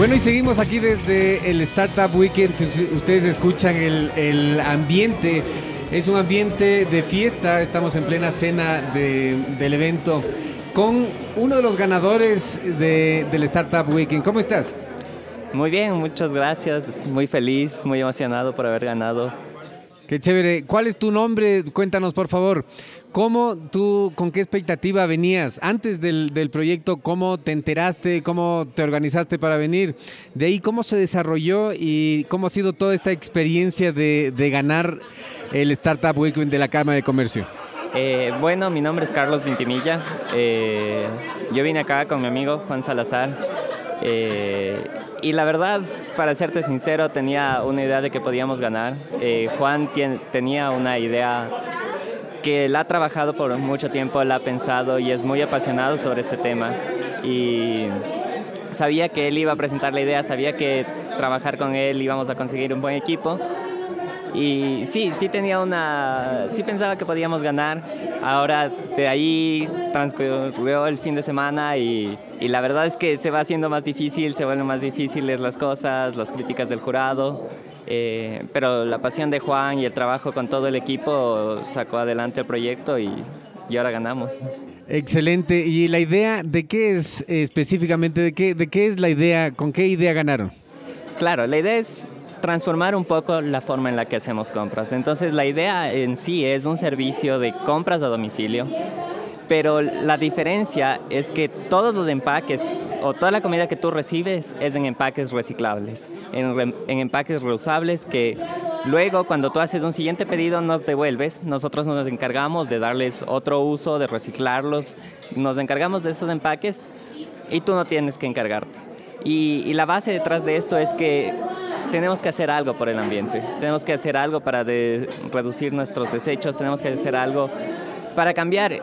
Bueno, y seguimos aquí desde el Startup Weekend. Si ustedes escuchan el, ambiente, es un ambiente de fiesta. Estamos en plena cena del evento con uno de los ganadores del Startup Weekend. ¿Cómo estás? Muy bien, muchas gracias. Muy feliz, muy emocionado por haber ganado. Qué chévere. ¿Cuál es tu nombre? Cuéntanos, por favor. ¿Cómo tú, con qué expectativa venías antes del, proyecto? ¿Cómo te enteraste? ¿Cómo te organizaste para venir? De ahí, ¿cómo se desarrolló y cómo ha sido toda esta experiencia de, ganar el Startup Weekend de la Cámara de Comercio? Eh, bueno, mi nombre es Carlos Vintimilla. Eh, yo vine acá con mi amigo Juan Salazar. Eh, y la verdad, para serte sincero, tenía una idea de que podíamos ganar. Juan tenía una idea que él ha trabajado por mucho tiempo, él ha pensado y es muy apasionado sobre este tema. Y sabía que él iba a presentar la idea, sabía que trabajar con él íbamos a conseguir un buen equipo. Y sí, sí tenía una, sí pensaba que podíamos ganar. Ahora de ahí transcurrió el fin de semana y, y la verdad es que se va haciendo más difícil, se vuelven más difíciles las cosas, las críticas del jurado. Eh, pero la pasión de Juan y el trabajo con todo el equipo sacó adelante el proyecto y, y ahora ganamos. Excelente. ¿Y la idea de qué es específicamente? De qué, ¿De qué es la idea? ¿Con qué idea ganaron? Claro, la idea es transformar un poco la forma en la que hacemos compras. Entonces la idea en sí es un servicio de compras a domicilio pero la diferencia es que todos los empaques o toda la comida que tú recibes es en empaques reciclables, en, empaques reusables que luego cuando tú haces un siguiente pedido nos devuelves, nosotros nos encargamos de darles otro uso, de reciclarlos, nos encargamos de esos empaques y tú no tienes que encargarte. Y, la base detrás de esto es que tenemos que hacer algo por el ambiente, tenemos que hacer algo para reducir nuestros desechos, tenemos que hacer algo para cambiar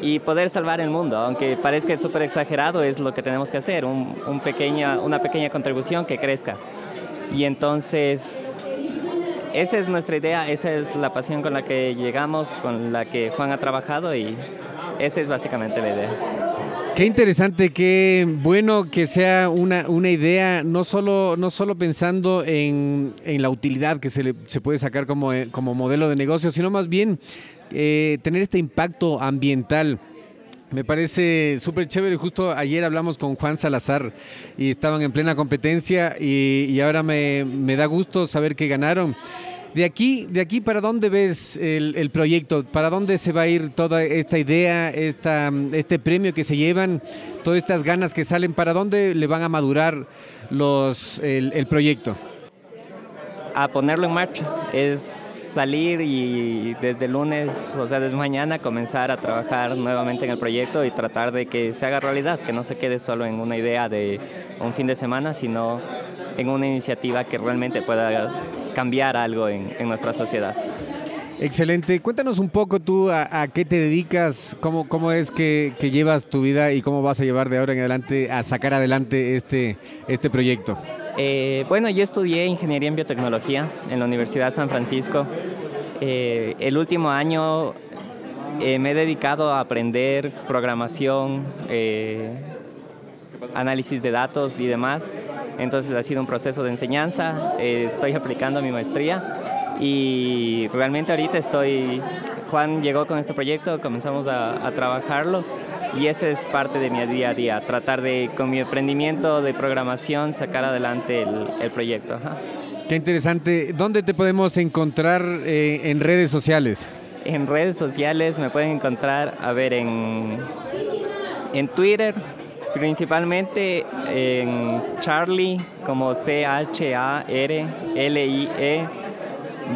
y poder salvar el mundo, aunque parezca súper exagerado, es lo que tenemos que hacer, un, un pequeña, una pequeña contribución que crezca. Y entonces, esa es nuestra idea, esa es la pasión con la que llegamos, con la que Juan ha trabajado y esa es básicamente la idea. Qué interesante, qué bueno que sea una, una idea, no solo, no solo pensando en, en la utilidad que se, le, se puede sacar como, como modelo de negocio, sino más bien eh, tener este impacto ambiental. Me parece súper chévere. Justo ayer hablamos con Juan Salazar y estaban en plena competencia y, ahora me, da gusto saber que ganaron. De aquí, de aquí ¿para dónde ves el, proyecto? ¿Para dónde se va a ir toda esta idea, esta, este premio que se llevan, todas estas ganas que salen? ¿Para dónde le van a madurar los, el, el proyecto? A ponerlo en marcha. Es salir y desde lunes, o sea, desde mañana comenzar a trabajar nuevamente en el proyecto y tratar de que se haga realidad, que no se quede solo en una idea de un fin de semana, sino en una iniciativa que realmente pueda cambiar algo en, nuestra sociedad. Excelente. Cuéntanos un poco tú a, qué te dedicas, cómo, cómo es que, llevas tu vida y cómo vas a llevar de ahora en adelante a sacar adelante este, este proyecto. Eh, bueno, yo estudié ingeniería en biotecnología en la Universidad San Francisco. Eh, el último año eh, me he dedicado a aprender programación, análisis de datos y demás. Entonces ha sido un proceso de enseñanza. estoy aplicando mi maestría y realmente ahorita estoy... Juan llegó con este proyecto, comenzamos a, a trabajarlo y ese es parte de mi día a día, tratar de con mi emprendimiento de programación sacar adelante el, proyecto. Qué interesante. ¿Dónde te podemos encontrar eh, en redes sociales? En redes sociales me pueden encontrar, a ver, en, en Twitter, principalmente en Charlie, como C-H-A-R-L-I-E,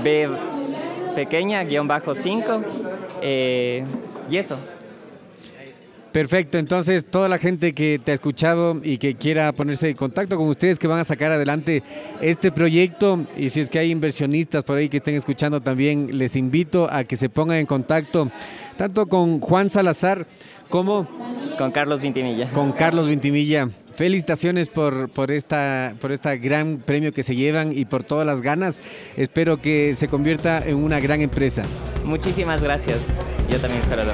B pequeña, guion bajo 5, eh, y eso. Perfecto, entonces toda la gente que te ha escuchado y que quiera ponerse en contacto con ustedes que van a sacar adelante este proyecto y si es que hay inversionistas por ahí que estén escuchando también, les invito a que se pongan en contacto tanto con Juan Salazar como con Carlos Vintimilla. Con Carlos Vintimilla. Felicitaciones por, por, esta, por este gran premio que se llevan y por todas las ganas. Espero que se convierta en una gran empresa. Muchísimas gracias. Yo también espero